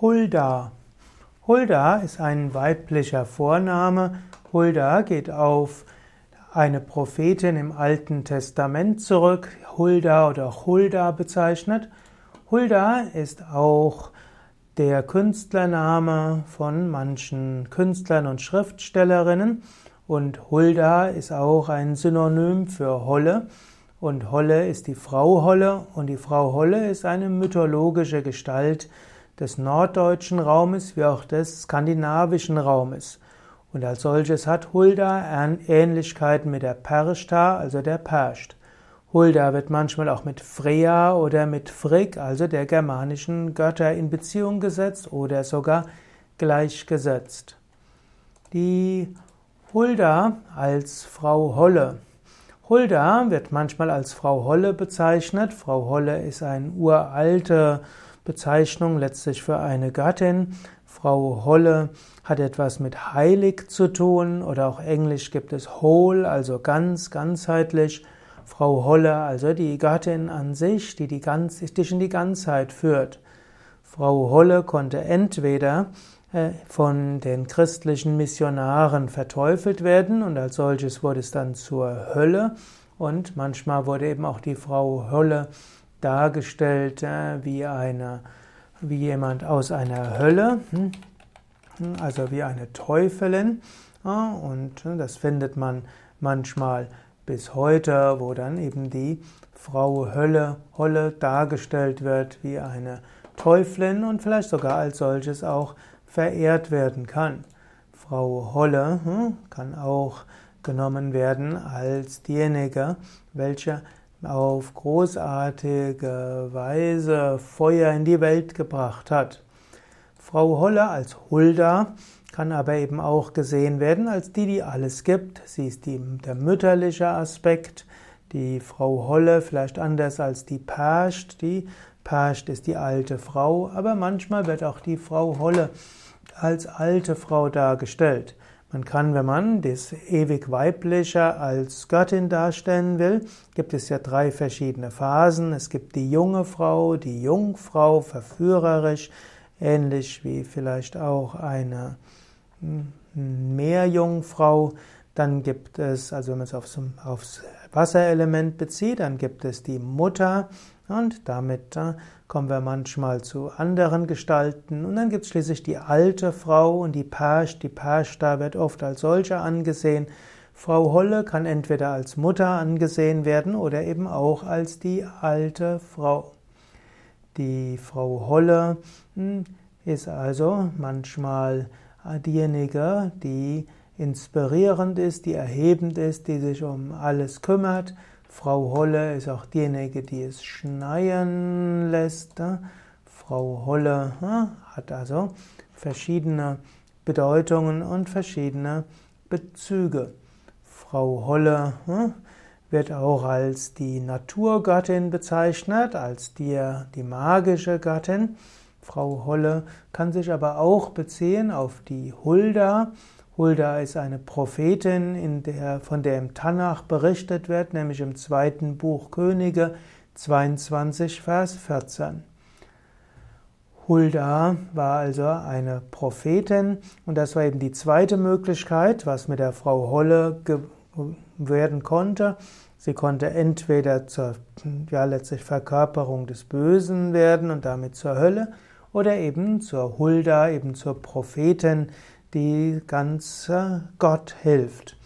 Hulda. Hulda ist ein weiblicher Vorname. Hulda geht auf eine Prophetin im Alten Testament zurück, Hulda oder Hulda bezeichnet. Hulda ist auch der Künstlername von manchen Künstlern und Schriftstellerinnen und Hulda ist auch ein Synonym für Holle und Holle ist die Frau Holle und die Frau Holle ist eine mythologische Gestalt des norddeutschen Raumes wie auch des skandinavischen Raumes. Und als solches hat Hulda Ähnlichkeiten mit der Perchta, also der Perscht. Hulda wird manchmal auch mit Freya oder mit Frigg, also der germanischen Götter, in Beziehung gesetzt oder sogar gleichgesetzt. Die Hulda als Frau Holle. Hulda wird manchmal als Frau Holle bezeichnet. Frau Holle ist eine uralte Bezeichnung letztlich für eine Gattin. Frau Holle hat etwas mit heilig zu tun oder auch englisch gibt es whole, also ganz, ganzheitlich. Frau Holle, also die Gattin an sich, die die ganz, dich in die Ganzheit führt. Frau Holle konnte entweder äh, von den christlichen Missionaren verteufelt werden und als solches wurde es dann zur Hölle und manchmal wurde eben auch die Frau Hölle dargestellt äh, wie eine wie jemand aus einer Hölle, hm, also wie eine Teufelin und äh, das findet man manchmal bis heute, wo dann eben die Frau Hölle Holle dargestellt wird wie eine Teufelin und vielleicht sogar als solches auch verehrt werden kann. Frau Holle hm, kann auch genommen werden als diejenige, welche auf großartige Weise Feuer in die Welt gebracht hat. Frau Holle als Hulda kann aber eben auch gesehen werden als die, die alles gibt. Sie ist die, der mütterliche Aspekt. Die Frau Holle vielleicht anders als die Perscht. Die Perscht ist die alte Frau, aber manchmal wird auch die Frau Holle als alte Frau dargestellt. Man kann, wenn man das ewig Weibliche als Göttin darstellen will, gibt es ja drei verschiedene Phasen. Es gibt die junge Frau, die Jungfrau, verführerisch, ähnlich wie vielleicht auch eine hm, Meerjungfrau. Dann gibt es, also wenn man es aufs, aufs Wasserelement bezieht, dann gibt es die Mutter und damit äh, kommen wir manchmal zu anderen Gestalten. Und dann gibt es schließlich die alte Frau und die Persch. Die Persch da wird oft als solche angesehen. Frau Holle kann entweder als Mutter angesehen werden oder eben auch als die alte Frau. Die Frau Holle hm, ist also manchmal diejenige, die inspirierend ist, die erhebend ist, die sich um alles kümmert. Frau Holle ist auch diejenige, die es schneien lässt. Frau Holle hat also verschiedene Bedeutungen und verschiedene Bezüge. Frau Holle wird auch als die Naturgattin bezeichnet, als die, die magische Gattin. Frau Holle kann sich aber auch beziehen auf die Hulda. Hulda ist eine Prophetin, in der, von der im Tanach berichtet wird, nämlich im zweiten Buch Könige 22, Vers 14. Hulda war also eine Prophetin und das war eben die zweite Möglichkeit, was mit der Frau Holle werden konnte. Sie konnte entweder zur ja, letztlich Verkörperung des Bösen werden und damit zur Hölle oder eben zur Hulda, eben zur Prophetin, die ganz Gott hilft.